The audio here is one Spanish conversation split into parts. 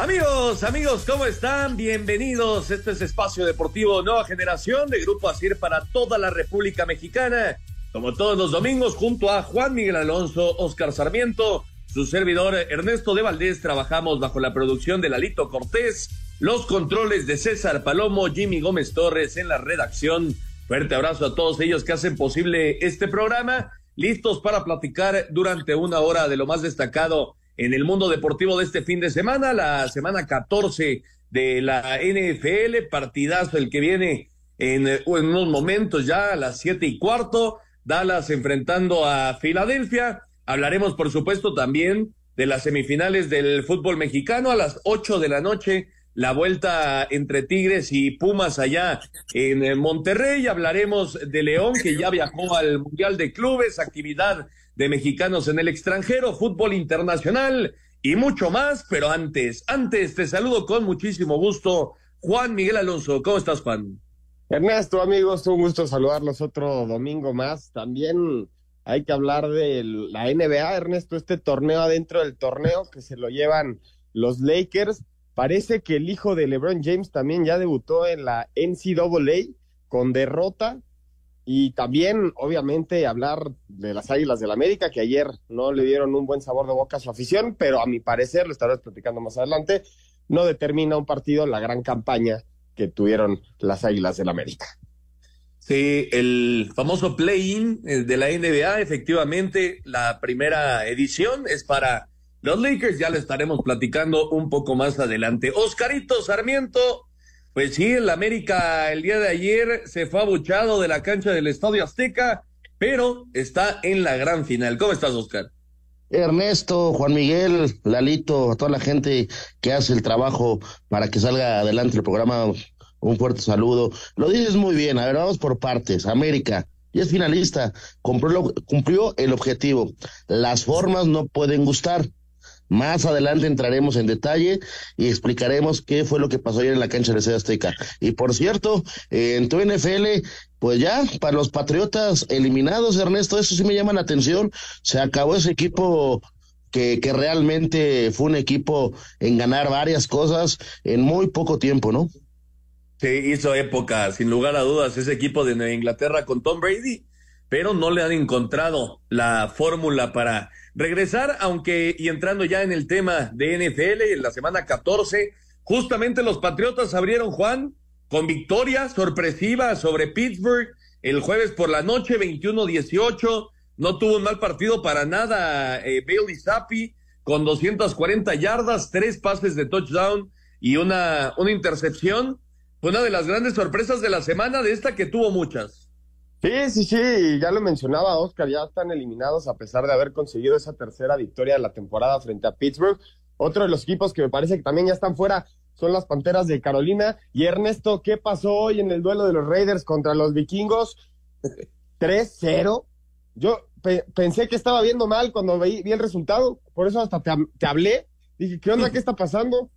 Amigos, amigos, ¿cómo están? Bienvenidos. Este es Espacio Deportivo Nueva Generación de Grupo Asir para toda la República Mexicana. Como todos los domingos, junto a Juan Miguel Alonso, Oscar Sarmiento, su servidor Ernesto de Valdés, trabajamos bajo la producción de Lalito Cortés, los controles de César Palomo, Jimmy Gómez Torres en la redacción. Fuerte abrazo a todos ellos que hacen posible este programa. Listos para platicar durante una hora de lo más destacado en el mundo deportivo de este fin de semana, la semana 14 de la NFL, partidazo el que viene en, unos momentos ya a las siete y cuarto, Dallas enfrentando a Filadelfia. Hablaremos, por supuesto, también de las semifinales del fútbol mexicano a las ocho de la noche, la vuelta entre Tigres y Pumas allá en Monterrey. Hablaremos de León, que ya viajó al Mundial de Clubes, actividad de mexicanos en el extranjero, fútbol internacional y mucho más. Pero antes, antes te saludo con muchísimo gusto, Juan Miguel Alonso. ¿Cómo estás, Juan? Ernesto, amigos, un gusto saludarlos otro domingo más. También hay que hablar de la NBA, Ernesto, este torneo adentro del torneo que se lo llevan los Lakers. Parece que el hijo de LeBron James también ya debutó en la NCAA con derrota y también, obviamente, hablar de las Águilas del América, que ayer no le dieron un buen sabor de boca a su afición, pero a mi parecer, lo estaré platicando más adelante, no determina un partido la gran campaña que tuvieron las Águilas del América. Sí, el famoso play-in eh, de la NBA, efectivamente, la primera edición es para los Lakers, ya lo estaremos platicando un poco más adelante. Oscarito Sarmiento, pues sí, el América el día de ayer se fue abuchado de la cancha del Estadio Azteca, pero está en la gran final. ¿Cómo estás, Oscar? Ernesto, Juan Miguel, Lalito, a toda la gente que hace el trabajo para que salga adelante el programa, un fuerte saludo. Lo dices muy bien, a ver, vamos por partes. América, y es finalista, cumplió, cumplió el objetivo. Las formas no pueden gustar más adelante entraremos en detalle y explicaremos qué fue lo que pasó ayer en la cancha de Seda Azteca. Y por cierto, en tu NFL, pues ya, para los Patriotas eliminados, Ernesto, eso sí me llama la atención. Se acabó ese equipo que, que realmente fue un equipo en ganar varias cosas en muy poco tiempo, ¿no? Sí, hizo época, sin lugar a dudas, ese equipo de Inglaterra con Tom Brady, pero no le han encontrado la fórmula para regresar, aunque y entrando ya en el tema de NFL, en la semana 14, justamente los Patriotas abrieron, Juan, con victoria sorpresiva sobre Pittsburgh el jueves por la noche, 21-18. No tuvo un mal partido para nada eh, Bailey Zappi, con 240 yardas, tres pases de touchdown y una, una intercepción. Fue una de las grandes sorpresas de la semana, de esta que tuvo muchas. Sí, sí, sí, ya lo mencionaba Oscar, ya están eliminados a pesar de haber conseguido esa tercera victoria de la temporada frente a Pittsburgh. Otro de los equipos que me parece que también ya están fuera son las Panteras de Carolina. Y Ernesto, ¿qué pasó hoy en el duelo de los Raiders contra los Vikingos? 3-0. Yo pensé que estaba viendo mal cuando vi, el resultado, por eso hasta te, te, hablé. Dije, ¿qué onda? ¿Qué está pasando?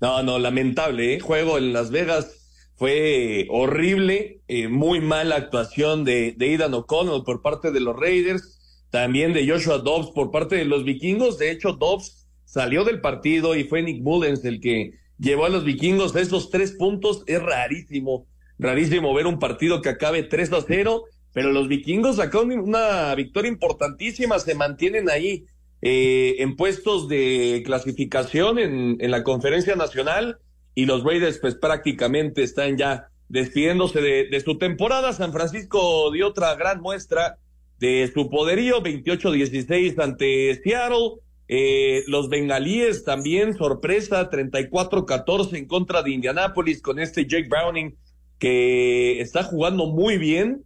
No, no, lamentable, ¿eh? Juego en Las Vegas fue horrible, eh, muy mala actuación de, de Aidan O'Connell por parte de los Raiders, también de Joshua Dobbs por parte de los vikingos. De hecho, Dobbs salió del partido y fue Nick Mullens el que llevó a los vikingos esos tres puntos. Es rarísimo, rarísimo ver un partido que acabe 3 a 0, pero los vikingos sacaron una victoria importantísima, se mantienen ahí eh, en puestos de clasificación en la conferencia nacional y los Raiders pues prácticamente están ya despidiéndose de, su temporada. San Francisco dio otra gran muestra de su poderío, 28-16 ante Seattle. Eh, los bengalíes también, sorpresa, 34-14 en contra de Indianápolis con este Jake Browning que está jugando muy bien.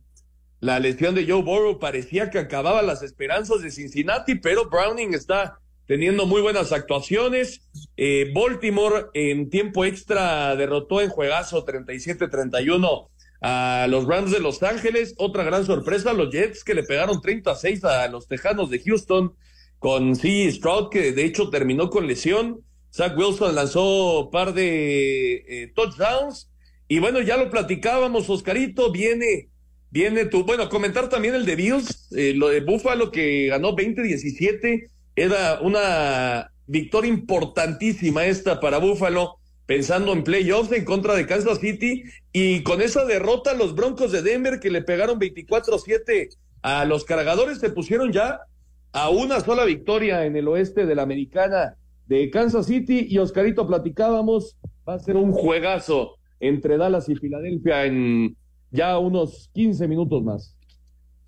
La lesión de Joe Burrow parecía que acababa las esperanzas de Cincinnati, pero Browning está teniendo muy buenas actuaciones. Eh, Baltimore en tiempo extra derrotó en juegazo 37-31 a los Rams de Los Ángeles. Otra gran sorpresa, los Jets que le pegaron 36 a los Tejanos de Houston con C. Stroud, que de hecho terminó con lesión. Zach Wilson lanzó un par de eh, touchdowns. Y bueno, ya lo platicábamos, Oscarito, viene, viene tu, bueno, comentar también el de Bills, eh, lo de Buffalo que ganó 20-17, era una victoria importantísima esta para Buffalo, pensando en playoffs en contra de Kansas City, y con esa derrota los Broncos de Denver que le pegaron 24-7 a los cargadores, se pusieron ya a una sola victoria en el oeste de la americana de Kansas City y Oscarito platicábamos, va a ser un juegazo entre Dallas y Filadelfia en ya unos 15 minutos más.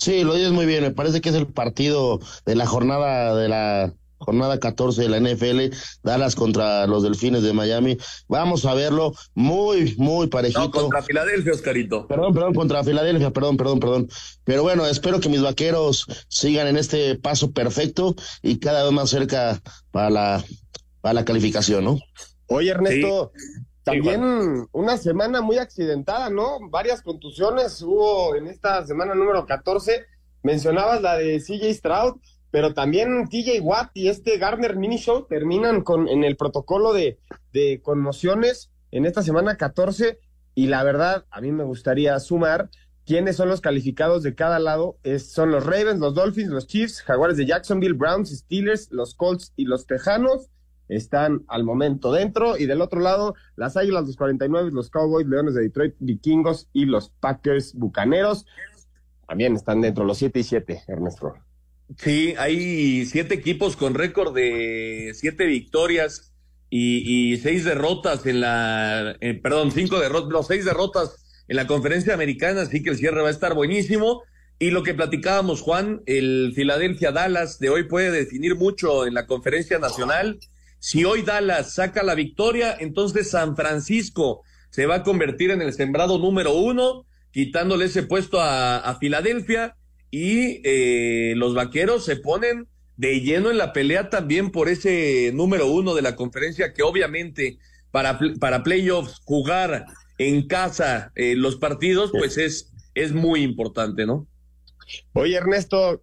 Sí, lo dices muy bien, me parece que es el partido de la jornada de la jornada 14 de la NFL, Dallas contra los Delfines de Miami. Vamos a verlo muy, muy parejito. No, contra Filadelfia, Oscarito. Perdón, perdón, contra Filadelfia, perdón, perdón, perdón. Pero bueno, espero que mis vaqueros sigan en este paso perfecto y cada vez más cerca para la a la calificación, ¿no? Oye, Ernesto, también una semana muy accidentada, ¿no? Varias contusiones hubo en esta semana número 14. Mencionabas la de CJ Stroud, pero también TJ Watt y este Garner Mini Show terminan con en el protocolo de, conmociones en esta semana 14 y la verdad a mí me gustaría sumar quiénes son los calificados de cada lado. Es, son los Ravens, los Dolphins, los Chiefs, Jaguares de Jacksonville, Browns, Steelers, los Colts y los Tejanos están al momento dentro. Y del otro lado, las Águilas, los 49, los Cowboys, Leones de Detroit, Vikingos y los Packers Bucaneros. También están dentro, los 7 y 7, Ernesto. Sí, hay siete equipos con récord de siete victorias y, seis derrotas en la, eh, perdón, cinco derrotas, los seis derrotas en la conferencia americana, así que el cierre va a estar buenísimo. Y lo que platicábamos, Juan, el Philadelphia Dallas de hoy puede definir mucho en la conferencia nacional. Si hoy Dallas saca la victoria, entonces San Francisco se va a convertir en el sembrado número uno, quitándole ese puesto a, Filadelfia y eh, los vaqueros se ponen de lleno en la pelea también por ese número uno de la conferencia que obviamente para, para playoffs jugar en casa eh, los partidos pues es, es muy importante, ¿no? Oye Ernesto,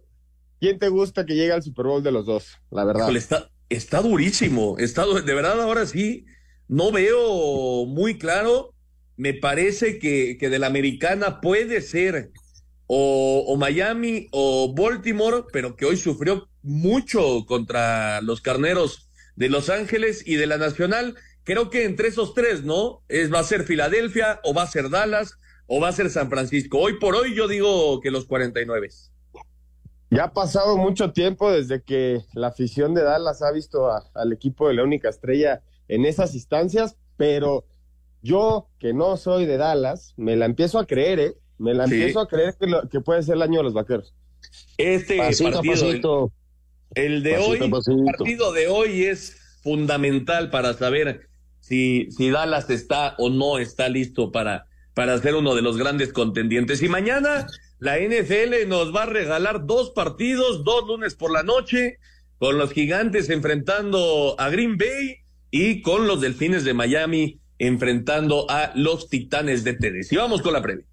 ¿quién te gusta que llegue al Super Bowl de los dos? La verdad. está, está durísimo. Está, de verdad, ahora sí, no veo muy claro. Me parece que, que de la americana puede ser o, o, Miami o Baltimore, pero que hoy sufrió mucho contra los carneros de Los Ángeles y de la Nacional. Creo que entre esos tres, ¿no? Es, va a ser Filadelfia o va a ser Dallas o va a ser San Francisco. Hoy por hoy yo digo que los 49. Ya ha pasado mucho tiempo desde que la afición de Dallas ha visto al equipo de la única estrella en esas instancias, pero yo, que no soy de Dallas, me la empiezo a creer, ¿eh? Me la empiezo a creer que, puede ser el año de los vaqueros. Este partido, El, de hoy, el partido de hoy es fundamental para saber si, si Dallas está o no está listo para, para ser uno de los grandes contendientes. Y mañana la NFL nos va a regalar dos partidos, dos lunes por la noche, con los gigantes enfrentando a Green Bay y con los delfines de Miami enfrentando a los titanes de Tennessee. Vamos con la previa.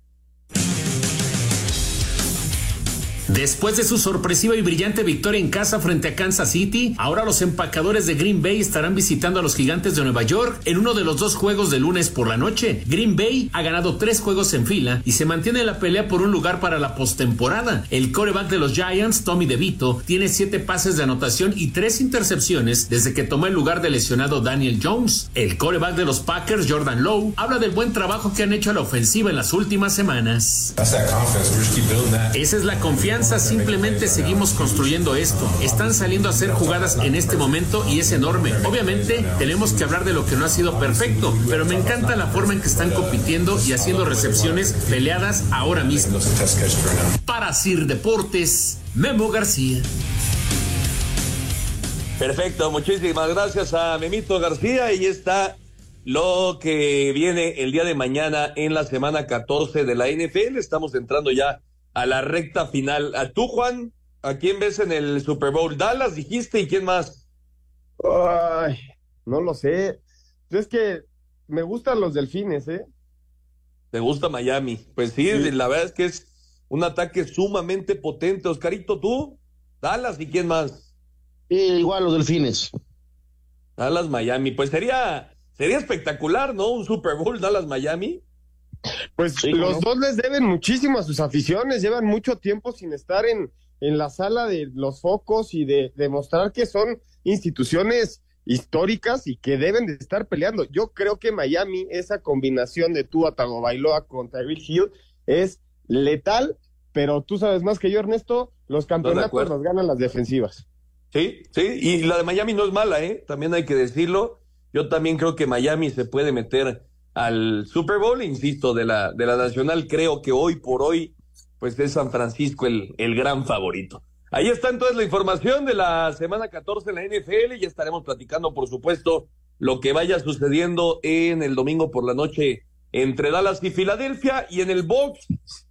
Después de su sorpresiva y brillante victoria en casa frente a Kansas City, ahora los empacadores de Green Bay estarán visitando a los gigantes de Nueva York en uno de los dos juegos de lunes por la noche. Green Bay ha ganado tres juegos en fila y se mantiene en la pelea por un lugar para la postemporada. El coreback de los Giants, Tommy DeVito, tiene siete pases de anotación y tres intercepciones desde que tomó el lugar del lesionado Daniel Jones. El coreback de los Packers, Jordan Lowe, habla del buen trabajo que han hecho a la ofensiva en las últimas semanas. Esa es la confianza simplemente seguimos construyendo esto. Están saliendo a hacer jugadas en este momento y es enorme. Obviamente tenemos que hablar de lo que no ha sido perfecto, pero me encanta la forma en que están compitiendo y haciendo recepciones peleadas ahora mismo. Para Sir Deportes, Memo García. Perfecto, muchísimas gracias a Memito García y está lo que viene el día de mañana en la semana 14 de la NFL. Estamos entrando ya a la recta final. ¿A tú, Juan? ¿A quién ves en el Super Bowl? Dallas, dijiste, ¿y quién más? Ay, no lo sé. Es que me gustan los delfines, ¿eh? Te gusta Miami. Pues sí, la verdad es que es un ataque sumamente potente. Oscarito, tú, Dallas y quién más. igual los delfines. Dallas Miami. Pues sería, sería espectacular, ¿no? Un Super Bowl Dallas Miami. Pues los dos les deben muchísimo a sus aficiones, llevan mucho tiempo sin estar en, en la sala de los focos y de demostrar que son instituciones históricas y que deben de estar peleando. Yo creo que Miami, esa combinación de Tua Tagovailoa con Tyreek Hill es letal, pero tú sabes más que yo, Ernesto, los campeonatos los ganan las defensivas. Sí, sí, y la de Miami no es mala, ¿eh? También hay que decirlo. Yo también creo que Miami se puede meter al Super Bowl, insisto, de la, de la Nacional. Creo que hoy por hoy, pues es San Francisco el, el gran favorito. Ahí está entonces la información de la semana 14 en la NFL y estaremos platicando, por supuesto, lo que vaya sucediendo en el domingo por la noche entre Dallas y Filadelfia. Y en el box,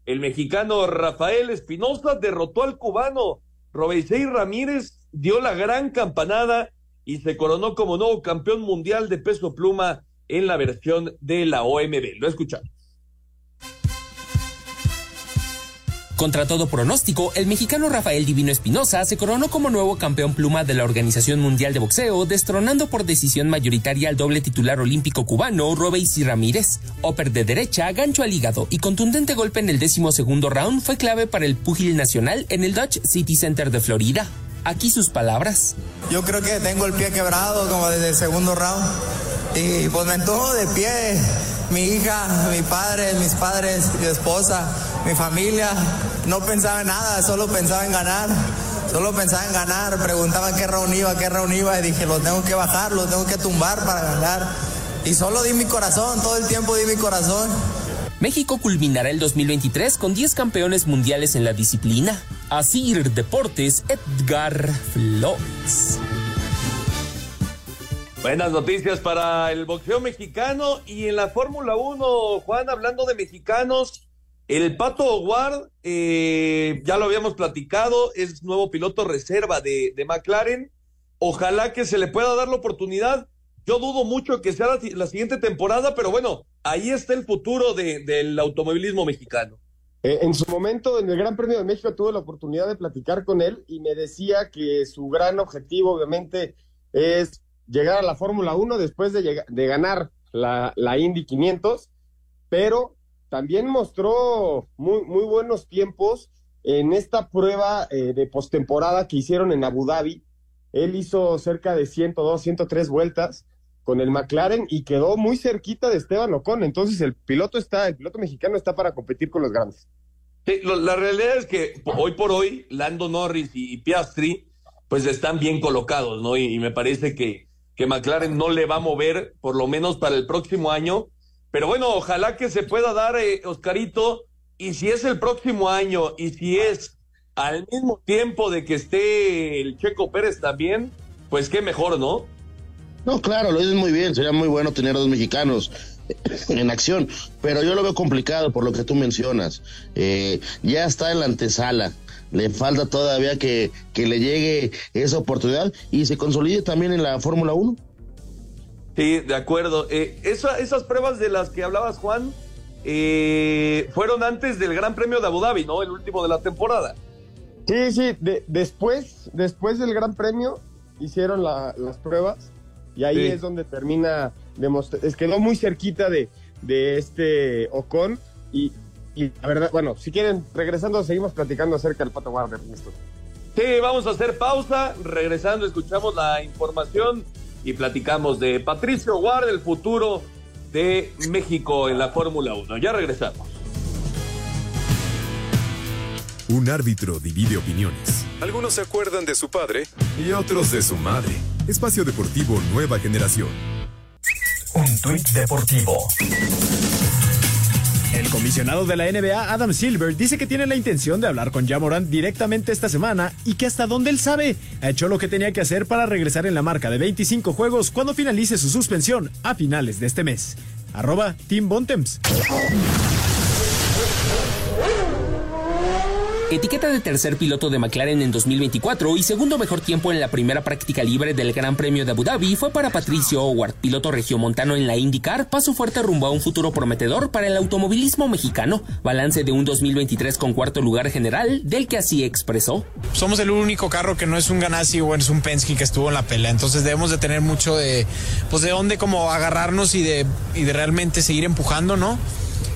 el mexicano Rafael Espinosa derrotó al cubano Robesei Ramírez, dio la gran campanada y se coronó como nuevo campeón mundial de peso pluma en la versión de la OMB. Lo escuchamos. Contra todo pronóstico, el mexicano Rafael Divino Espinosa se coronó como nuevo campeón pluma de la Organización Mundial de Boxeo, destronando por decisión mayoritaria al doble titular olímpico cubano Robeisy Ramírez. Oper de derecha, gancho al hígado y contundente golpe en el décimo segundo round fue clave para el púgil nacional en el Dodge City Center de Florida. Aquí sus palabras. Yo creo que tengo el pie quebrado como desde el segundo round y pues me entuvo de pie mi hija, mi padre, mis padres, mi esposa, mi familia. No pensaba en nada, solo pensaba en ganar. Solo pensaba en ganar, preguntaba qué round iba, qué round iba y dije, lo tengo que bajar, lo tengo que tumbar para ganar. Y solo di mi corazón, todo el tiempo di mi corazón. México culminará el 2023 con 10 campeones mundiales en la disciplina. Asir Deportes, Edgar Flores. Buenas noticias para el boxeo mexicano y en la Fórmula 1, Juan, hablando de mexicanos, el Pato Ward, eh, ya lo habíamos platicado, es nuevo piloto reserva de, McLaren. Ojalá que se le pueda dar la oportunidad. Yo dudo mucho que sea la, siguiente temporada, pero bueno, ahí está el futuro del automovilismo mexicano. Eh, en su momento, en el Gran Premio de México, tuve la oportunidad de platicar con él y me decía que su gran objetivo, obviamente, es llegar a la Fórmula 1 después de, ganar la, Indy 500, pero también mostró muy, muy buenos tiempos en esta prueba eh, de postemporada que hicieron en Abu Dhabi. Él hizo cerca de 102, 103 vueltas con el McLaren y quedó muy cerquita de Esteban Ocon. Entonces el piloto está, el piloto mexicano está para competir con los grandes. la realidad es que hoy por hoy Lando Norris y Piastri pues están bien colocados, ¿no? y me parece que, que McLaren no le va a mover, por lo menos para el próximo año. Pero bueno, ojalá que se pueda dar, eh, Oscarito, y si es el próximo año, y si es al mismo tiempo de que esté el Checo Pérez también, pues qué mejor, ¿no? No, claro, lo dices muy bien, sería muy bueno tener a dos mexicanos en acción, pero yo lo veo complicado por lo que tú mencionas. Eh, ya está en la antesala, le falta todavía que, que le llegue esa oportunidad y se consolide también en la Fórmula 1. Sí, de acuerdo. Eh, esas pruebas de las que hablabas, Juan, eh, fueron antes del Gran Premio de Abu Dhabi, ¿no? El último de la temporada. Sí, sí, después, después del Gran Premio hicieron las pruebas y ahí es donde termina es quedó muy cerquita de, de este Ocon y y la verdad, bueno, si quieren, regresando, seguimos platicando acerca del Pato Warner, Sí, vamos a hacer pausa. Regresando, escuchamos la información y platicamos de Patricio Ward, el futuro de México en la Fórmula 1. Ya regresamos. Un árbitro divide opiniones. Algunos se acuerdan de su padre y otros de su madre. Espacio Deportivo Nueva Generación. Un tuit deportivo. El comisionado de la NBA, Adam Silver, dice que tiene la intención de hablar con Jamoran directamente esta semana y que hasta donde él sabe, ha hecho lo que tenía que hacer para regresar en la marca de 25 juegos cuando finalice su suspensión a finales de este mes. Arroba Team Bontems. Etiqueta de tercer piloto de McLaren en 2024 y segundo mejor tiempo en la primera práctica libre del Gran Premio de Abu Dhabi fue para Patricio Howard, piloto regiomontano en la IndyCar, paso fuerte rumbo a un futuro prometedor para el automovilismo mexicano. Balance de un 2023 con cuarto lugar general, del que así expresó. Somos el único carro que no es un Ganassi o es un Penske que estuvo en la pelea, entonces debemos de tener mucho de, pues de dónde como agarrarnos y de, y de realmente seguir empujando, ¿no?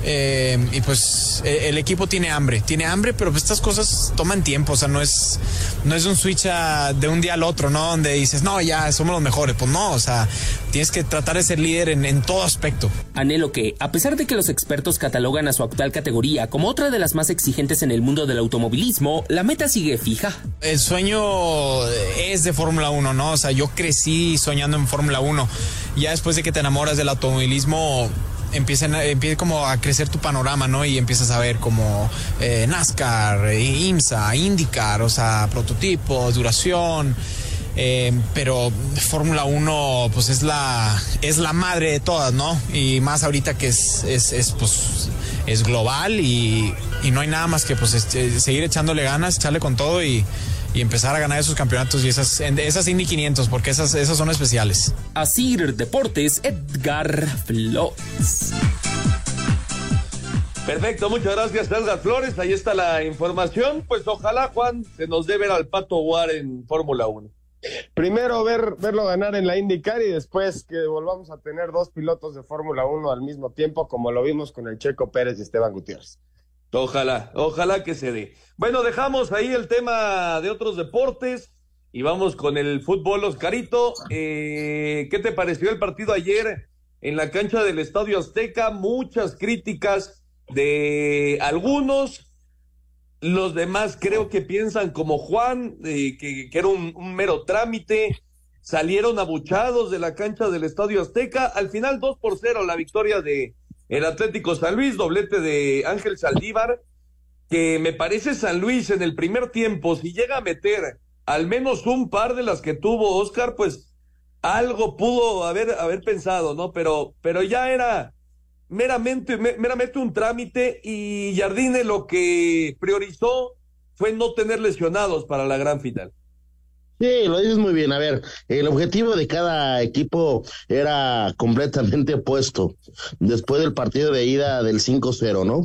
Eh, y pues e, el equipo tiene hambre, tiene hambre, pero pues estas cosas toman tiempo, o sea, no es, no es un switch de un día al otro, ¿no? Donde dices, no, ya somos los mejores, pues no, o sea, tienes que tratar de ser líder en, en todo aspecto. Anhelo que, a pesar de que los expertos catalogan a su actual categoría como otra de las más exigentes en el mundo del automovilismo, la meta sigue fija. El sueño es de Fórmula 1, ¿no? O sea, yo crecí soñando en Fórmula 1. Ya después de que te enamoras del automovilismo, empiezan empieza como a crecer tu panorama, ¿no? Y empiezas a ver como eh, NASCAR, eh, IMSA, IndyCar, o sea, prototipos, duración. Eh, pero Fórmula 1 pues es la es la madre de todas, ¿no? Y más ahorita que es, es, es pues es global y, y, no hay nada más que pues este, seguir echándole ganas, echarle con todo y, y empezar a ganar esos campeonatos y esas, esas Indy 500, porque esas, esas son especiales. Asir Deportes, Edgar Flores. Perfecto, muchas gracias Edgar Flores. Ahí está la información. Pues ojalá, Juan, se nos dé ver al Pato War en Fórmula 1. Primero ver, verlo ganar en la IndyCar y después que volvamos a tener dos pilotos de Fórmula 1 al mismo tiempo, como lo vimos con el Checo Pérez y Esteban Gutiérrez. Ojalá, ojalá que se dé. Bueno, dejamos ahí el tema de otros deportes y vamos con el fútbol, Oscarito. Eh, ¿Qué te pareció el partido ayer en la cancha del Estadio Azteca? Muchas críticas de algunos. Los demás creo que piensan como Juan, eh, que, era un, un mero trámite. Salieron abuchados de la cancha del Estadio Azteca. Al final, 2 por 0 la victoria de, el Atlético San Luis, doblete de Ángel Saldívar, que me parece San Luis en el primer tiempo, si llega a meter al menos un par de las que tuvo Oscar, pues algo pudo haber, haber pensado, ¿no? Pero, pero ya era meramente, meramente un trámite y Jardine lo que priorizó fue no tener lesionados para la gran final. Sí, lo dices muy bien. A ver, el objetivo de cada equipo era completamente opuesto. Después del partido de ida del 5-0, ¿no?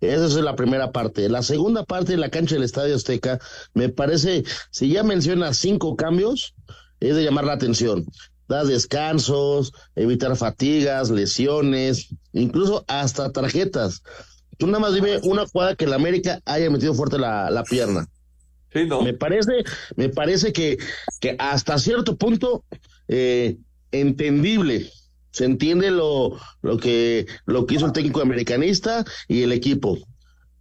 Esa es la primera parte. La segunda parte de la cancha del Estadio Azteca, me parece, si ya menciona cinco cambios, es de llamar la atención. Da descansos, evitar fatigas, lesiones, incluso hasta tarjetas. Tú nada más dime una jugada que el América haya metido fuerte la, la pierna. Me parece, me parece que, que hasta cierto punto eh, entendible. Se entiende lo, lo que lo que hizo el técnico americanista y el equipo.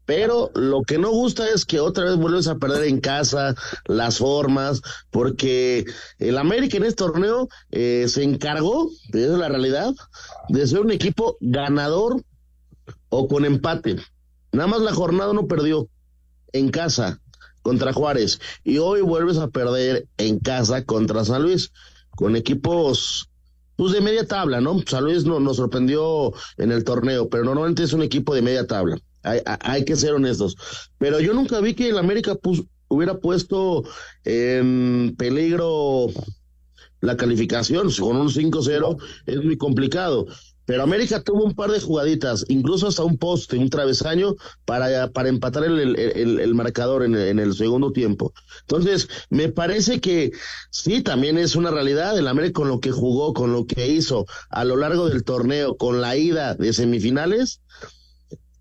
Pero lo que no gusta es que otra vez vuelves a perder en casa las formas, porque el América en este torneo eh, se encargó, es la realidad, de ser un equipo ganador o con empate. Nada más la jornada no perdió en casa contra Juárez y hoy vuelves a perder en casa contra San Luis con equipos pues de media tabla, ¿no? San Luis no, nos sorprendió en el torneo, pero normalmente es un equipo de media tabla. Hay, hay que ser honestos. Pero yo nunca vi que el América pues, hubiera puesto en peligro la calificación. Con un 5-0 es muy complicado. Pero América tuvo un par de jugaditas, incluso hasta un poste, un travesaño, para, para empatar el, el, el marcador en el, segundo tiempo. Entonces, me parece que sí, también es una realidad. El América con lo que jugó, con lo que hizo a lo largo del torneo, con la ida de semifinales,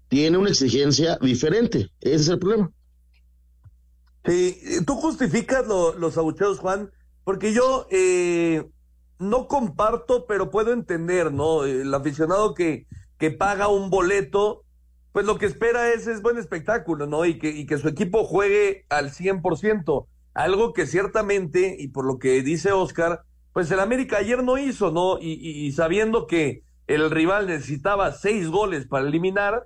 tiene una exigencia diferente. Ese es el problema. Sí, tú justificas lo, los abucheos, Juan, porque yo... Eh no comparto, pero puedo entender, ¿no? El aficionado que, que paga un boleto, pues lo que espera es, es buen espectáculo, ¿no? Y que, y que su equipo juegue al 100%. Algo que ciertamente, y por lo que dice Oscar, pues el América ayer no hizo, ¿no? Y, y, y sabiendo que el rival necesitaba seis goles para eliminar,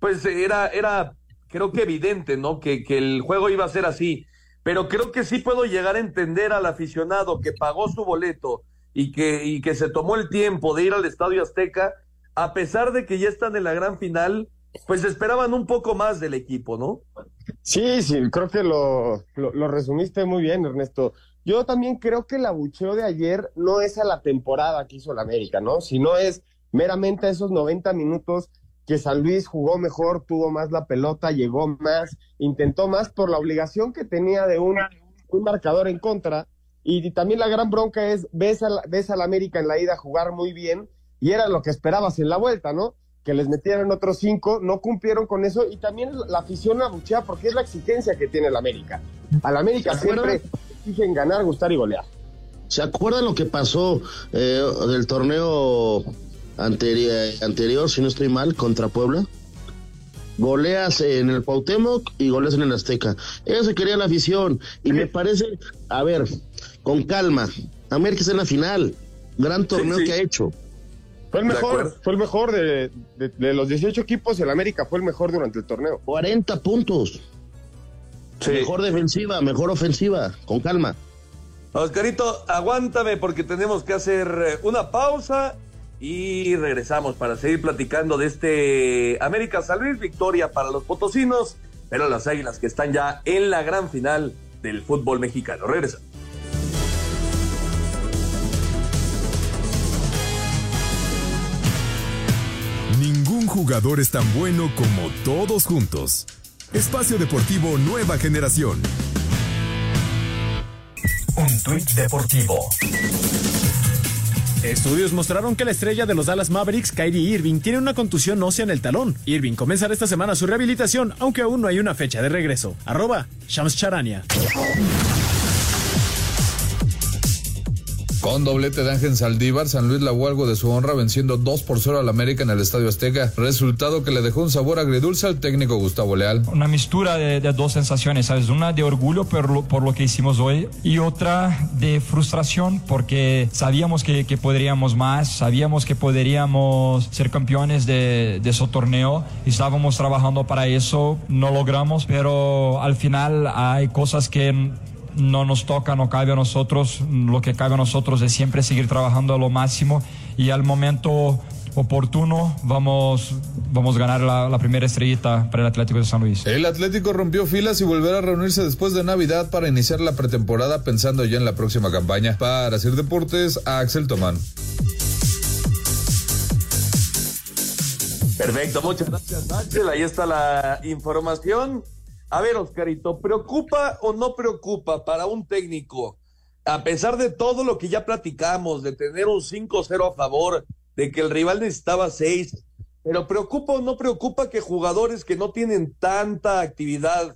pues era, era creo que evidente, ¿no? Que, que el juego iba a ser así. Pero creo que sí puedo llegar a entender al aficionado que pagó su boleto, y que, y que se tomó el tiempo de ir al Estadio Azteca, a pesar de que ya están en la gran final, pues esperaban un poco más del equipo, ¿no? Sí, sí, creo que lo, lo, resumiste muy bien, Ernesto. Yo también creo que el abucheo de ayer no es a la temporada que hizo la América, ¿no? Sino es meramente a esos 90 minutos que San Luis jugó mejor, tuvo más la pelota, llegó más, intentó más por la obligación que tenía de un, un marcador en contra. Y también la gran bronca es, ves a, ves a la América en la ida jugar muy bien y era lo que esperabas en la vuelta, ¿no? que les metieron otros cinco, no cumplieron con eso y también la afición abuchea porque es la exigencia que tiene el América. Al América siempre exigen ganar, gustar y golear. ¿Se acuerdan lo que pasó eh, del torneo anterior, anterior, si no estoy mal, contra Puebla? Goleas en el Cuauhtémoc y goleas en el Azteca. Eso se quería la afición y me parece, a ver, con calma, América está en la final, gran torneo que ha hecho. Fue el mejor, fue el mejor de, los 18 equipos, el América fue el mejor durante el torneo. 40 puntos. Mejor defensiva, mejor ofensiva, con calma. Oscarito, aguántame porque tenemos que hacer eh, una pausa y regresamos para seguir platicando de este América San victoria para los potosinos, pero las águilas que están ya en la gran final del fútbol mexicano. Regresamos. Jugador es tan bueno como todos juntos. Espacio Deportivo Nueva Generación. Un tuit deportivo. Estudios mostraron que la estrella de los Dallas Mavericks, Kyrie Irving, tiene una contusión ósea en el talón. Irving comenzará esta semana su rehabilitación, aunque aún no hay una fecha de regreso. Arroba Shams Charania. Con doblete de Ángel Saldívar, San Luis lavó algo de su honra venciendo 2 por 0 al América en el Estadio Azteca, resultado que le dejó un sabor agridulce al técnico Gustavo Leal. Una mistura de, dos sensaciones, ¿sabes? Una de orgullo por lo, que hicimos hoy y otra de frustración porque sabíamos que, podríamos más, sabíamos que podríamos ser campeones de, de ese torneo estábamos trabajando para eso, no logramos, pero al final hay cosas que no nos toca, no cabe a nosotros. Lo que cabe a nosotros es siempre seguir trabajando a lo máximo y al momento oportuno vamos, vamos a ganar la, primera estrellita para el Atlético de San Luis. El Atlético rompió filas y volverá a reunirse después de Navidad para iniciar la pretemporada pensando ya en la próxima campaña. Para hacer deportes, a Axel Tomán. Perfecto, muchas gracias Axel. Ahí está la información. A ver, Oscarito, ¿preocupa o no preocupa para un técnico, a pesar de todo lo que ya platicamos, de tener un 5-0 a favor, de que el rival necesitaba 6, pero preocupa o no preocupa que jugadores que no tienen tanta actividad,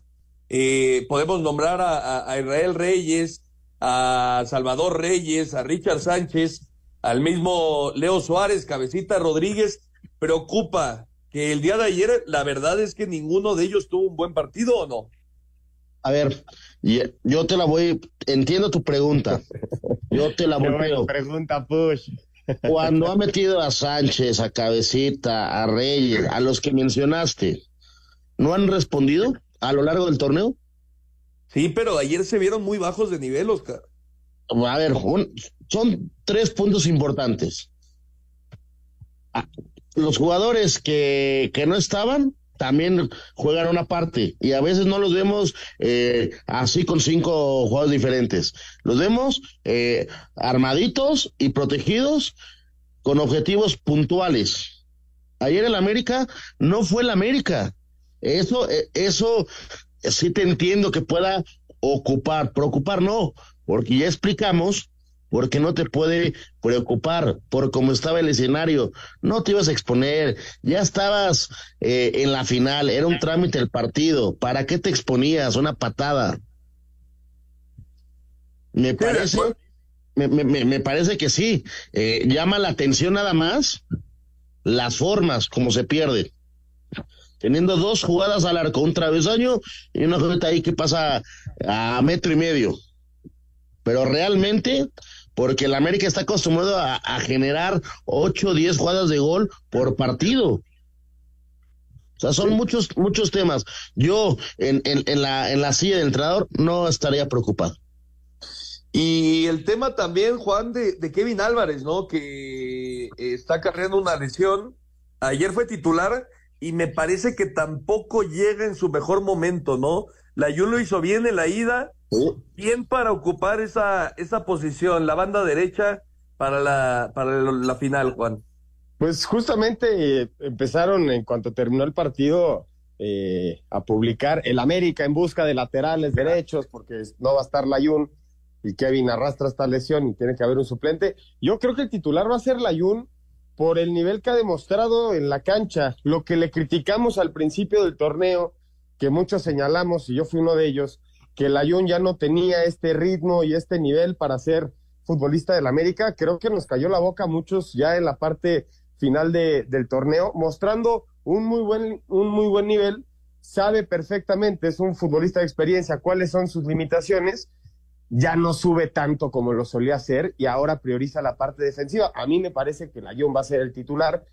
eh, podemos nombrar a, Israel Reyes, a Salvador Reyes, a Richard Sánchez, al mismo Leo Suárez, Cabecita Rodríguez, preocupa que el día de ayer la verdad es que ninguno de ellos tuvo un buen partido o no. A ver, yo te la voy, entiendo tu pregunta. Yo te la voy. a pregunta, push. Cuando ha metido a Sánchez, a Cabecita, a Reyes, a los que mencionaste, ¿no han respondido a lo largo del torneo? Sí, pero ayer se vieron muy bajos de nivel, Oscar. A ver, son tres puntos importantes los jugadores que, que no estaban también juegan una parte y a veces no los vemos eh, así con cinco jugadores diferentes. Los vemos eh, armaditos y protegidos con objetivos puntuales. Ayer el América no fue el América. Eso, eh, eso sí te entiendo que pueda ocupar, preocupar no, porque ya explicamos porque no te puede preocupar por cómo estaba el escenario. No te ibas a exponer, ya estabas eh, en la final, era un trámite el partido. ¿Para qué te exponías? Una patada. Me parece, me, me, me parece que sí. Eh, llama la atención nada más las formas como se pierde. Teniendo dos jugadas al arco, un travesaño y una jugada ahí que pasa a metro y medio. Pero realmente porque el América está acostumbrado a, generar 8 o 10 jugadas de gol por partido. O sea, son muchos, muchos temas. Yo, en, en, la, en la silla del entrenador, no estaría preocupado. Y el tema también, Juan, de, de Kevin Álvarez, ¿no? Que está cargando una lesión. Ayer fue titular y me parece que tampoco llega en su mejor momento, ¿no? La Jun lo hizo bien en la ida, bien para ocupar esa, esa posición, la banda derecha para la, para la final, Juan. Pues justamente eh, empezaron en cuanto terminó el partido eh, a publicar el América en busca de laterales derechos, porque no va a estar Layun y Kevin arrastra esta lesión y tiene que haber un suplente. Yo creo que el titular va a ser Layun por el nivel que ha demostrado en la cancha, lo que le criticamos al principio del torneo, que muchos señalamos, y yo fui uno de ellos, que Layun ya no tenía este ritmo y este nivel para ser futbolista del América, creo que nos cayó la boca a muchos ya en la parte final de, del torneo, mostrando un muy buen, un muy buen nivel, sabe perfectamente, es un futbolista de experiencia, cuáles son sus limitaciones, ya no sube tanto como lo solía hacer y ahora prioriza la parte defensiva. A mí me parece que Layón va a ser el titular.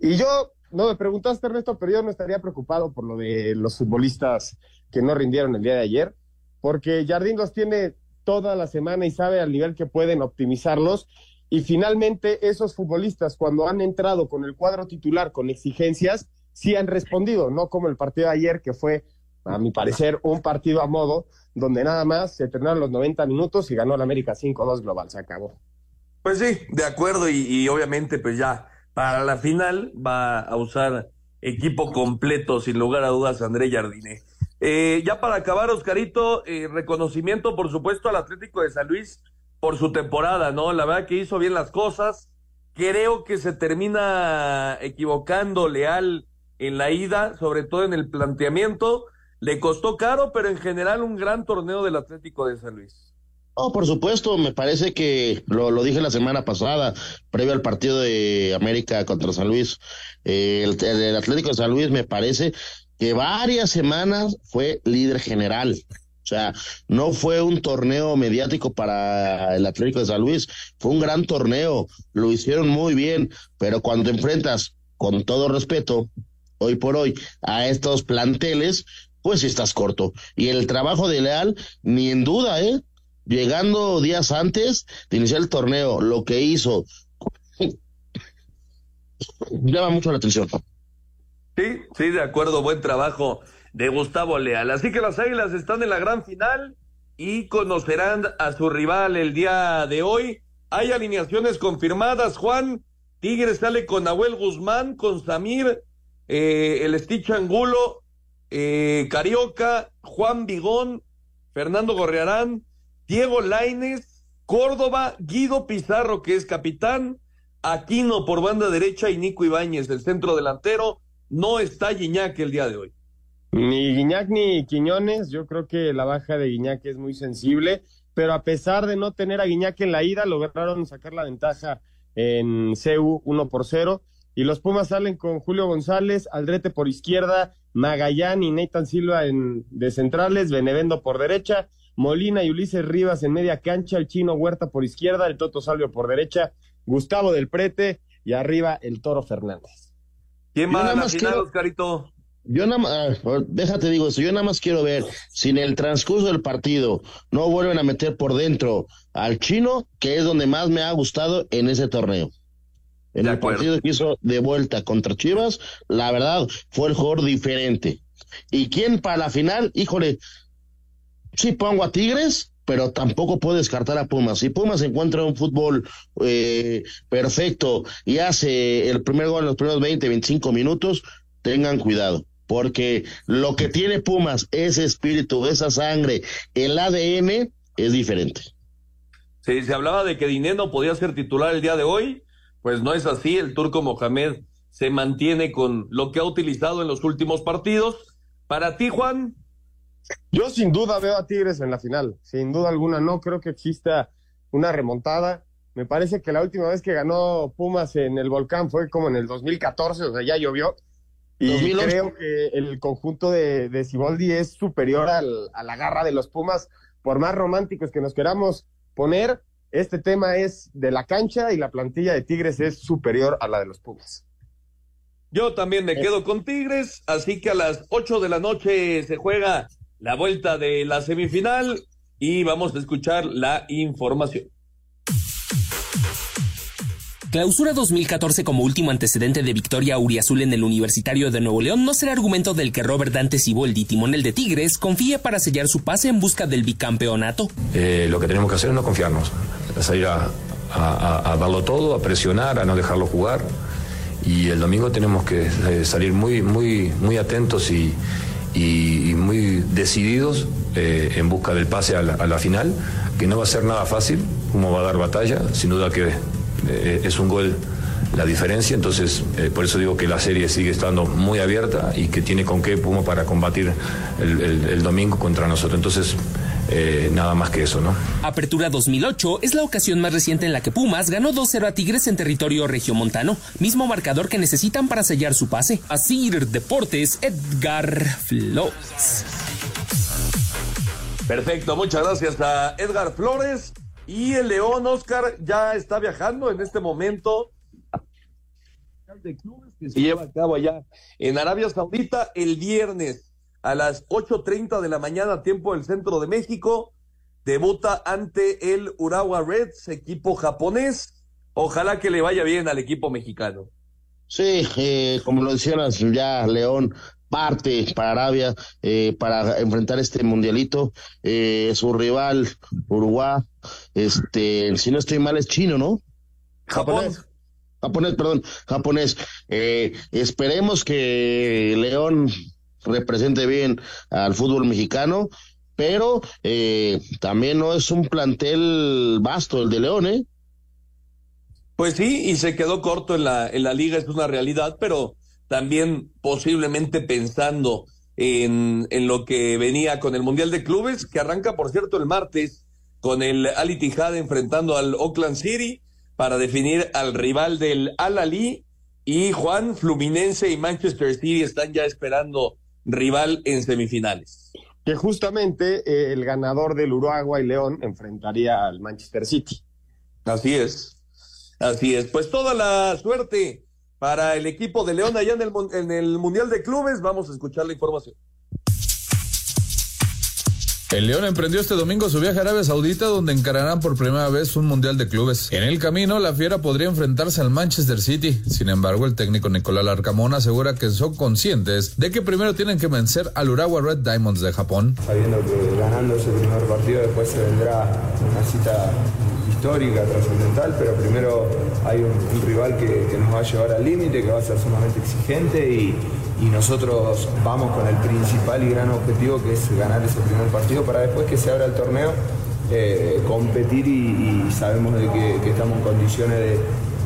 Y yo, no me preguntaste, Ernesto, pero yo no estaría preocupado por lo de los futbolistas que no rindieron el día de ayer, porque Jardín los tiene toda la semana y sabe al nivel que pueden optimizarlos. Y finalmente, esos futbolistas, cuando han entrado con el cuadro titular con exigencias, sí han respondido, no como el partido de ayer, que fue, a mi parecer, un partido a modo, donde nada más se terminaron los 90 minutos y ganó el América 5-2 global, se acabó. Pues sí, de acuerdo, y, obviamente, pues ya, para la final va a usar equipo completo, sin lugar a dudas, André Jardine. Eh, ya para acabar, Oscarito, eh, reconocimiento, por supuesto, al Atlético de San Luis por su temporada, ¿no? La verdad que hizo bien las cosas. Creo que se termina equivocando Leal en la ida, sobre todo en el planteamiento. Le costó caro, pero en general un gran torneo del Atlético de San Luis. Oh, por supuesto, me parece que lo, dije la semana pasada, previo al partido de América contra San Luis. Eh, el Atlético de San Luis me parece que varias semanas fue líder general. O sea, no fue un torneo mediático para el Atlético de San Luis, fue un gran torneo, lo hicieron muy bien, pero cuando te enfrentas, con todo respeto, hoy por hoy, a estos planteles, pues estás corto. Y el trabajo de Leal, ni en duda, ¿eh? Llegando días antes de iniciar el torneo, lo que hizo llama mucho la atención. Sí, sí, de acuerdo, buen trabajo de Gustavo Leal. Así que las Águilas están en la gran final y conocerán a su rival el día de hoy. Hay alineaciones confirmadas, Juan. Tigres sale con Nahuel Guzmán, con Samir, eh, el Stitch Angulo, eh, Carioca, Juan Vigón, Fernando Gorrearán, Diego Laines, Córdoba, Guido Pizarro, que es capitán, Aquino por banda derecha y Nico Ibáñez, el centro delantero. No está Guiñac el día de hoy. Ni Guiñac ni Quiñones, yo creo que la baja de Guiñac es muy sensible, pero a pesar de no tener a Guiñac en la ida, lograron sacar la ventaja en CU 1 por 0. Y los Pumas salen con Julio González, Aldrete por izquierda, Magallán y Nathan Silva en, de centrales, Benevendo por derecha, Molina y Ulises Rivas en media cancha, el Chino Huerta por izquierda, el Toto Salvio por derecha, Gustavo del Prete y arriba el Toro Fernández. ¿Quién va a la final, Oscarito? Yo nada más, ah, déjate digo eso, yo nada más quiero ver si en el transcurso del partido no vuelven a meter por dentro al chino, que es donde más me ha gustado en ese torneo. En el partido que hizo de vuelta contra Chivas, la verdad fue el jugador diferente. ¿Y quién para la final? Híjole, sí pongo a Tigres, pero tampoco puedo descartar a Pumas. Si Pumas encuentra un fútbol eh, perfecto y hace el primer gol en los primeros 20, 25 minutos, tengan cuidado porque lo que tiene Pumas, ese espíritu, esa sangre, el ADN es diferente. Sí, se hablaba de que Dineno podía ser titular el día de hoy, pues no es así, el turco Mohamed se mantiene con lo que ha utilizado en los últimos partidos. Para ti, Juan. Yo sin duda veo a Tigres en la final, sin duda alguna, no creo que exista una remontada. Me parece que la última vez que ganó Pumas en el volcán fue como en el 2014, o sea, ya llovió y creo que el conjunto de, de Ciboldi es superior al, a la garra de los Pumas. Por más románticos que nos queramos poner, este tema es de la cancha y la plantilla de Tigres es superior a la de los Pumas. Yo también me quedo con Tigres, así que a las 8 de la noche se juega la vuelta de la semifinal y vamos a escuchar la información. Clausura 2014 como último antecedente de victoria Uriazul en el Universitario de Nuevo León no será argumento del que Robert Dante Siboldi, timonel de Tigres, confíe para sellar su pase en busca del bicampeonato. Eh, lo que tenemos que hacer es no confiarnos, salir a, a, darlo todo, a presionar, a no dejarlo jugar. Y el domingo tenemos que eh, salir muy, muy, muy atentos y, y, muy decididos eh, en busca del pase a la, final, que no va a ser nada fácil, como va a dar batalla, sin duda que eh, es un gol la diferencia, entonces por eso digo que la serie sigue estando muy abierta y que tiene con qué Puma para combatir el, el domingo contra nosotros. Entonces eh, nada más que eso, ¿no? Apertura 2008 es la ocasión más reciente en la que Pumas ganó 2-0 a Tigres en territorio regiomontano, mismo marcador que necesitan para sellar su pase. Asir Deportes, Edgar Flores. Perfecto, muchas gracias a Edgar Flores. Y el León Oscar ya está viajando en este momento de clubes que se lleva a cabo allá en Arabia Saudita el viernes a las 8.30 de la mañana, tiempo del centro de México. Debuta ante el Urawa Reds, equipo japonés. Ojalá que le vaya bien al equipo mexicano. Sí, eh, como lo decías ya, León parte para Arabia eh, para enfrentar este mundialito. Eh, su rival, Uruguay, este, si no estoy mal, es chino, ¿no? Japonés. Japonés, perdón, japonés. esperemos que León represente bien al fútbol mexicano, pero eh, también no es un plantel vasto el de León, ¿eh? Pues sí, y se quedó corto en la, en la liga, es una realidad, pero también posiblemente pensando en, en lo que venía con el Mundial de Clubes, que arranca, por cierto, el martes con el Al Ittihad enfrentando al Oakland City para definir al rival del Al Ali y Juan Fluminense y Manchester City están ya esperando rival en semifinales. Que justamente eh, el ganador del Uruguay León enfrentaría al Manchester City. Así es, así es. Pues toda la suerte para el equipo de León allá en el, en el Mundial de Clubes. Vamos a escuchar la información. El León emprendió este domingo su viaje a Arabia Saudita donde encararán por primera vez un Mundial de Clubes. En el camino, la Fiera podría enfrentarse al Manchester City. Sin embargo, el técnico Nicolás Larcamón asegura que son conscientes de que primero tienen que vencer al Urawa Red Diamonds de Japón. Sabiendo que ganando ese primer partido después se vendrá una cita histórica, trascendental, pero primero hay un, rival que, que, nos va a llevar al límite, que va a ser sumamente exigente y, y nosotros vamos con el principal y gran objetivo que es ganar ese primer partido para después que se abra el torneo eh, competir y, sabemos de que, estamos en condiciones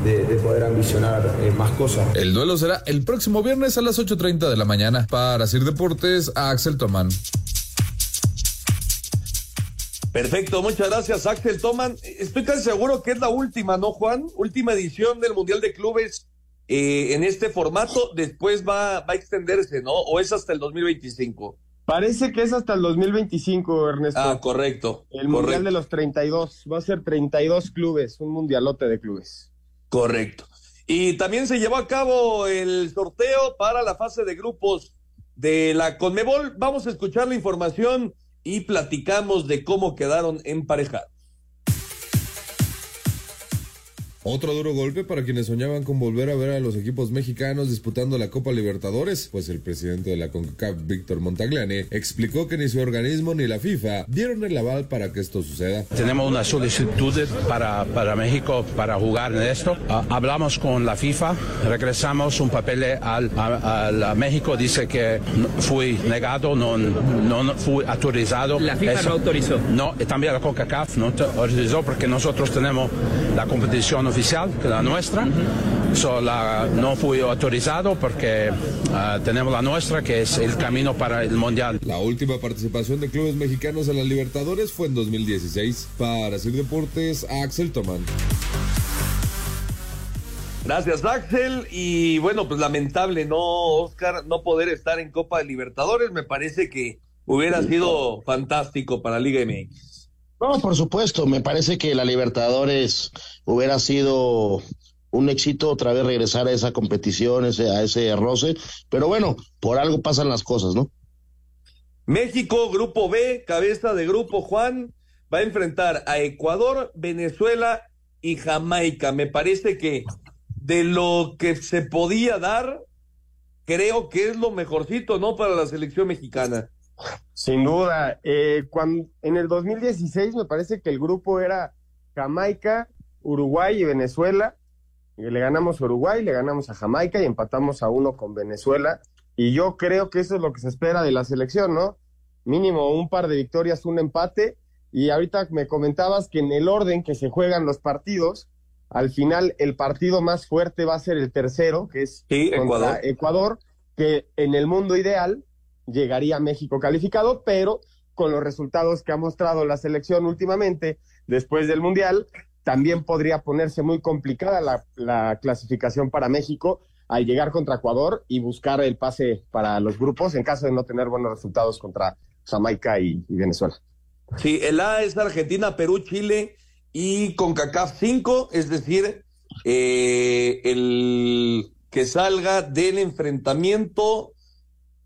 de, poder ambicionar eh, más cosas. El duelo será el próximo viernes a las 8.30 de la mañana. Para Sir Deportes, a Axel Tomán. Perfecto, muchas gracias Axel Toman. Estoy casi seguro que es la última, ¿no, Juan? Última edición del Mundial de Clubes eh, en este formato, después va, va a extenderse, ¿no? ¿O es hasta el 2025? Parece que es hasta el 2025, Ernesto. Ah, correcto. El Mundial de los 32. Va a ser 32 clubes, un mundialote de clubes. Correcto. Y también se llevó a cabo el sorteo para la fase de grupos de la Conmebol. Vamos a escuchar la información y platicamos de cómo quedaron emparejados. Otro duro golpe para quienes soñaban con volver a ver a los equipos mexicanos disputando la Copa Libertadores, pues el presidente de la CONCACAF, Víctor Montagliani, explicó que ni su organismo ni la FIFA dieron el aval para que esto suceda. Tenemos una solicitud para, para México para jugar en esto. Ah, hablamos con la FIFA, regresamos un papel al, a, México, dice que fui negado, no, no, fui autorizado. La FIFA no autorizó. No, también la CONCACAF no autorizó porque nosotros tenemos la competición oficial que la nuestra. no fui autorizado porque ah, tenemos la nuestra que es el camino para el mundial. La última participación de clubes mexicanos en la Libertadores fue en 2016. Para Sir Deportes, Axel Tomán. Gracias, Axel. Y bueno, pues lamentable, ¿no, Oscar? No poder estar en Copa de Libertadores. Me parece que hubiera sido fantástico para Liga MX. No, por supuesto, me parece que la Libertadores hubiera sido un éxito otra vez regresar a esa competición, ese, a ese roce, pero bueno, por algo pasan las cosas, ¿no? México, grupo B, cabeza de grupo Juan, va a enfrentar a Ecuador, Venezuela y Jamaica. Me parece que de lo que se podía dar, creo que es lo mejorcito, ¿no? Para la selección mexicana. Sin duda. Eh, cuando, en el 2016 me parece que el grupo era Jamaica, Uruguay y Venezuela. Y le ganamos a Uruguay, le ganamos a Jamaica y empatamos a uno con Venezuela. Y yo creo que eso es lo que se espera de la selección, ¿no? Mínimo un par de victorias, un empate. Y ahorita me comentabas que en el orden que se juegan los partidos, al final el partido más fuerte va a ser el tercero, que es Ecuador. Ecuador, que en el mundo ideal llegaría México calificado, pero con los resultados que ha mostrado la selección últimamente, después del Mundial, también podría ponerse muy complicada la, la, clasificación para México al llegar contra Ecuador y buscar el pase para los grupos en caso de no tener buenos resultados contra Jamaica y, Venezuela. Sí, el A es Argentina, Perú, Chile y con CACAF 5, es decir, eh, el que salga del enfrentamiento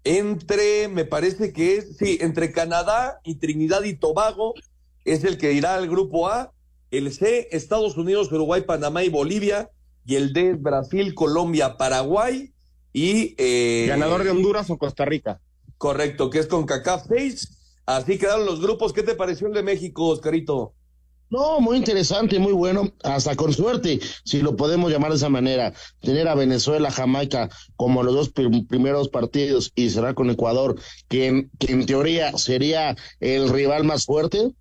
entre, me parece que es, sí, entre Canadá y Trinidad y Tobago es el que irá al grupo A, el C, Estados Unidos, Uruguay, Panamá y Bolivia, y el D, Brasil, Colombia, Paraguay y... Eh, Ganador de Honduras o Costa Rica. Correcto, que es con CACAF 6. Así quedaron los grupos. ¿Qué te pareció el de México, Oscarito? No, muy interesante, muy bueno, hasta con suerte, si lo podemos llamar de esa manera, tener a Venezuela, Jamaica como los dos primeros partidos y cerrar con Ecuador, que en, que en teoría sería el rival más fuerte,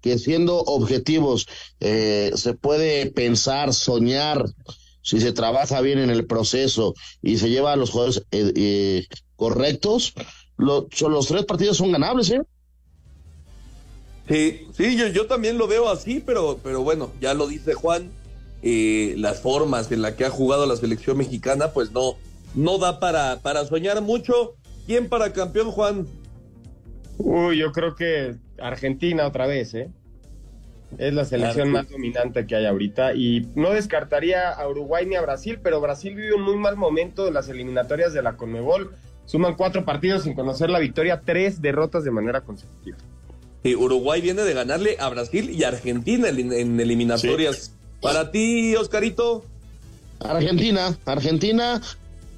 que siendo objetivos eh, se puede pensar, soñar, si se trabaja bien en el proceso y se lleva a los jugadores eh, eh, correctos, lo, los tres partidos son ganables, ¿eh? Sí, sí, yo, yo también lo veo así, pero, pero bueno, ya lo dice Juan, eh, las formas en las que ha jugado la selección mexicana, pues no, no da para, para soñar mucho. ¿Quién para campeón, Juan? Uy, yo creo que Argentina otra vez, ¿eh? Es la selección más dominante que hay ahorita y no descartaría a Uruguay ni a Brasil, pero Brasil vive un muy mal momento en las eliminatorias de la Conmebol. Suman cuatro partidos sin conocer la victoria, tres derrotas de manera consecutiva. Uruguay viene de ganarle a Brasil y Argentina en, eliminatorias. Para ti, Oscarito. Argentina, Argentina,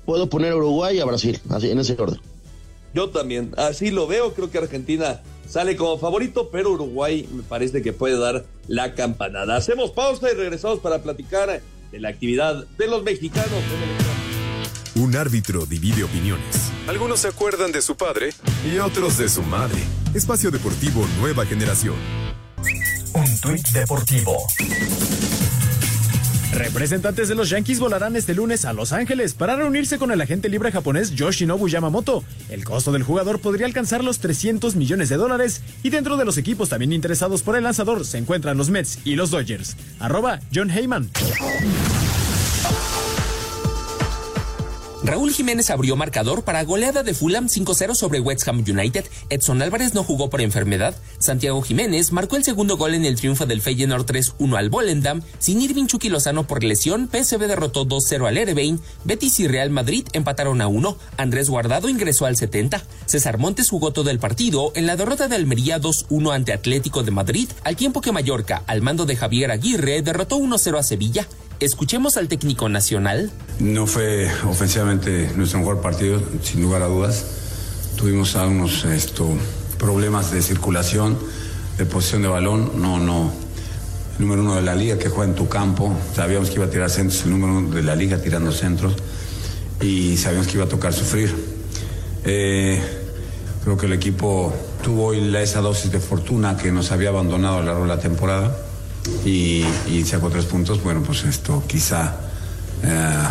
puedo poner a Uruguay y a Brasil, así en ese orden. Yo también, así lo veo, creo que Argentina sale como favorito, pero Uruguay me parece que puede dar la campanada. Hacemos pausa y regresamos para platicar de la actividad de los mexicanos. Un árbitro divide opiniones. Algunos se acuerdan de su padre y otros de su madre. Espacio Deportivo Nueva Generación. Un tuit deportivo. Representantes de los Yankees volarán este lunes a Los Ángeles para reunirse con el agente libre japonés Yoshinobu Yamamoto. El costo del jugador podría alcanzar los 300 millones de dólares y dentro de los equipos también interesados por el lanzador se encuentran los Mets y los Dodgers. Arroba John Heyman. Raúl Jiménez abrió marcador para goleada de Fulham 5-0 sobre West Ham United. Edson Álvarez no jugó por enfermedad. Santiago Jiménez marcó el segundo gol en el triunfo del Feyenoord 3-1 al Volendam. Sin Irving Chucky Lozano por lesión, PSV derrotó 2-0 al Erebein. Betis y Real Madrid empataron a 1. Andrés Guardado ingresó al 70. César Montes jugó todo el partido en la derrota de Almería 2-1 ante Atlético de Madrid, al tiempo que Mallorca, al mando de Javier Aguirre, derrotó 1-0 a Sevilla. Escuchemos al técnico nacional. No fue ofensivamente nuestro mejor partido, sin lugar a dudas. Tuvimos algunos problemas de circulación, de posición de balón. No, no. El número uno de la liga que juega en tu campo. Sabíamos que iba a tirar centros, el número uno de la liga tirando centros. Y sabíamos que iba a tocar sufrir. Eh, creo que el equipo tuvo hoy esa dosis de fortuna que nos había abandonado a lo largo de la temporada y, y sacó tres puntos, bueno, pues esto quizá eh,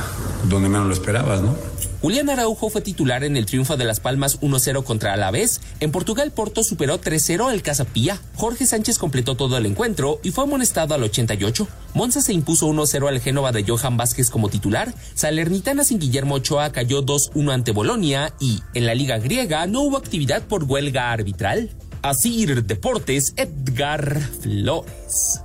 donde menos lo esperabas, ¿no? Julián Araujo fue titular en el triunfo de Las Palmas 1-0 contra Alavés. En Portugal, Porto superó 3-0 al Casapía. Jorge Sánchez completó todo el encuentro y fue amonestado al 88. Monza se impuso 1-0 al Génova de Johan Vázquez como titular. Salernitana sin Guillermo Ochoa cayó 2-1 ante Bolonia y en la Liga Griega no hubo actividad por huelga arbitral. Así Deportes, Edgar Flores.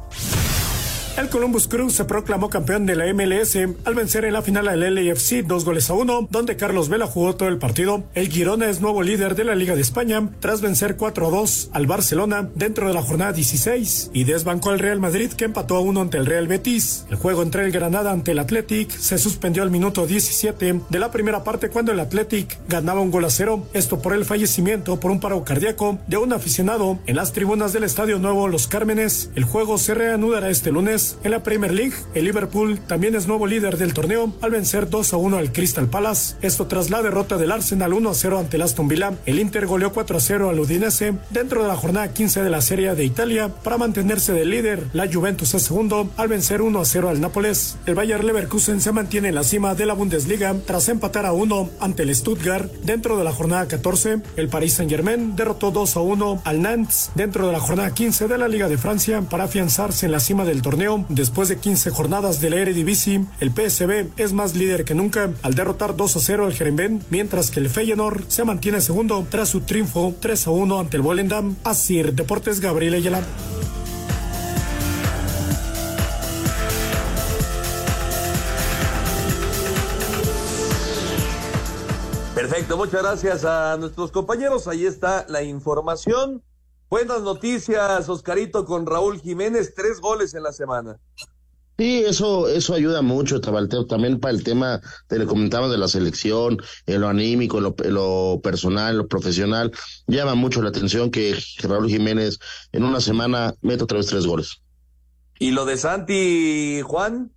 El Columbus Crew se proclamó campeón de la MLS al vencer en la final al LAFC dos goles a uno, donde Carlos Vela jugó todo el partido. El Girona es nuevo líder de la Liga de España tras vencer 4 a 2 al Barcelona dentro de la jornada 16 y desbancó al Real Madrid que empató a uno ante el Real Betis. El juego entre el Granada ante el Athletic se suspendió al minuto 17 de la primera parte cuando el Athletic ganaba un gol a cero, esto por el fallecimiento por un paro cardíaco de un aficionado en las tribunas del Estadio Nuevo Los Cármenes. El juego se reanudará este lunes en la Premier League. El Liverpool también es nuevo líder del torneo al vencer 2 a 1 al Crystal Palace. Esto tras la derrota del Arsenal 1 a 0 ante el Aston Villa. El Inter goleó 4 a 0 al Udinese dentro de la jornada 15 de la Serie de Italia para mantenerse de líder. La Juventus es segundo al vencer 1 a 0 al Nápoles. El Bayer Leverkusen se mantiene en la cima de la Bundesliga tras empatar a 1 ante el Stuttgart dentro de la jornada 14. El Paris Saint-Germain derrotó 2 a 1 al Nantes dentro de la jornada 15 de la Liga de Francia para afianzarse en la cima del torneo. Después de 15 jornadas de la Eredivisie, el PSV es más líder que nunca al derrotar 2 a 0 al Jeremben, mientras que el Feyenoord se mantiene segundo tras su triunfo 3 a 1 ante el Volendam. Así, Deportes Gabriel Ayala. Perfecto, muchas gracias a nuestros compañeros. Ahí está la información. Buenas noticias, Oscarito, con Raúl Jiménez, tres goles en la semana. Sí, eso, eso ayuda mucho, Tabalteo, también para el tema, te le comentaba de la selección, en lo anímico, en lo, en lo personal, en lo profesional, llama mucho la atención que Raúl Jiménez en una semana mete otra vez tres goles. ¿Y lo de Santi, Juan?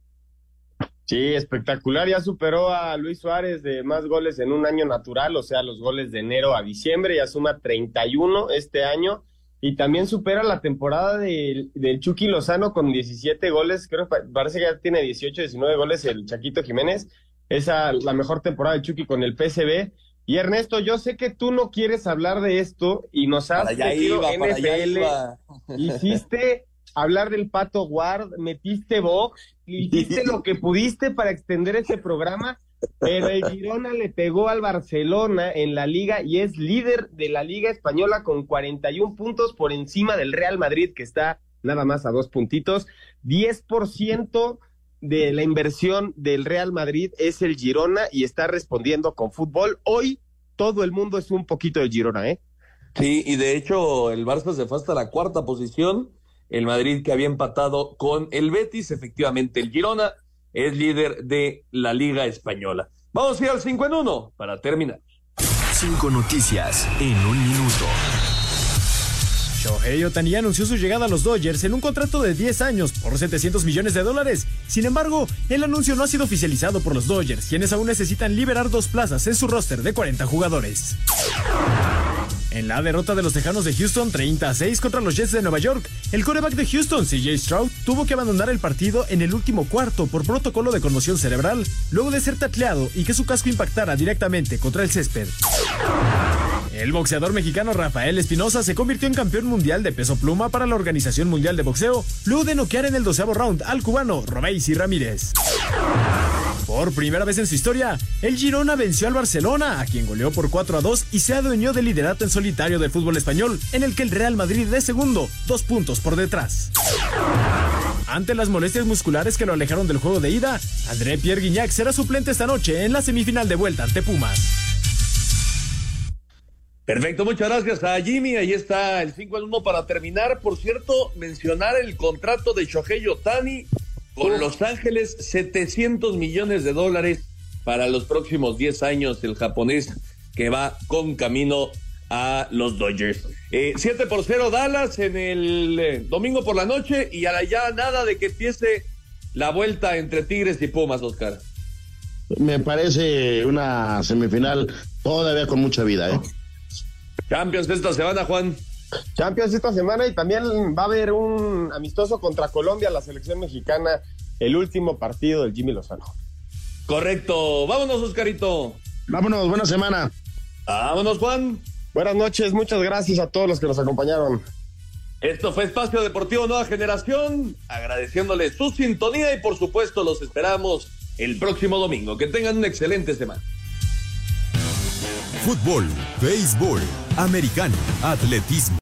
Sí, espectacular. Ya superó a Luis Suárez de más goles en un año natural, o sea, los goles de enero a diciembre, ya suma 31 este año. Y también supera la temporada del, del Chucky Lozano con 17 goles. Creo que parece que ya tiene 18, 19 goles el Chaquito Jiménez. Esa la mejor temporada de Chucky con el PSV. Y Ernesto, yo sé que tú no quieres hablar de esto y nos has metido iba, NFL, hiciste hablar del Pato Guard, metiste Vox, hiciste lo que pudiste para extender ese programa, pero el Girona le pegó al Barcelona en la liga y es líder de la liga española con 41 puntos por encima del Real Madrid que está nada más a dos puntitos, 10% de la inversión del Real Madrid es el Girona y está respondiendo con fútbol. Hoy todo el mundo es un poquito del Girona, ¿eh? Sí, y de hecho el Barça se fue hasta la cuarta posición. El Madrid que había empatado con el Betis, efectivamente el Girona es líder de la Liga Española. Vamos a ir al 5 en 1 para terminar. Cinco noticias en un minuto. Shohei Otani anunció su llegada a los Dodgers en un contrato de 10 años por 700 millones de dólares. Sin embargo, el anuncio no ha sido oficializado por los Dodgers, quienes aún necesitan liberar dos plazas en su roster de 40 jugadores. En la derrota de los Tejanos de Houston 30 a 6 contra los Jets de Nueva York, el coreback de Houston, CJ Stroud, tuvo que abandonar el partido en el último cuarto por protocolo de conmoción cerebral, luego de ser tacleado y que su casco impactara directamente contra el césped. El boxeador mexicano Rafael Espinosa se convirtió en campeón mundial de peso pluma para la Organización Mundial de Boxeo, luego de noquear en el doceavo round al cubano Robeisy Ramírez. Por primera vez en su historia, el Girona venció al Barcelona, a quien goleó por 4 a 2 y se adueñó del liderato en solitario del fútbol español, en el que el Real Madrid es segundo, dos puntos por detrás. Ante las molestias musculares que lo alejaron del juego de ida, André Pierre Guignac será suplente esta noche en la semifinal de vuelta ante Pumas. Perfecto, muchas gracias a Jimmy. Ahí está el 5 en 1 para terminar. Por cierto, mencionar el contrato de Shohei Otani con Los Ángeles, 700 millones de dólares para los próximos 10 años. El japonés que va con camino a los Dodgers. Eh, 7 por 0 Dallas en el eh, domingo por la noche y allá nada de que empiece la vuelta entre Tigres y Pumas, Oscar. Me parece una semifinal todavía con mucha vida, ¿eh? Champions de esta semana, Juan. Champions esta semana y también va a haber un amistoso contra Colombia, la selección mexicana, el último partido del Jimmy Lozano. Correcto. Vámonos, Oscarito. Vámonos, buena semana. Vámonos, Juan. Buenas noches, muchas gracias a todos los que nos acompañaron. Esto fue Espacio Deportivo Nueva Generación, agradeciéndole su sintonía y por supuesto los esperamos el próximo domingo. Que tengan una excelente semana. Fútbol, béisbol, americano, atletismo.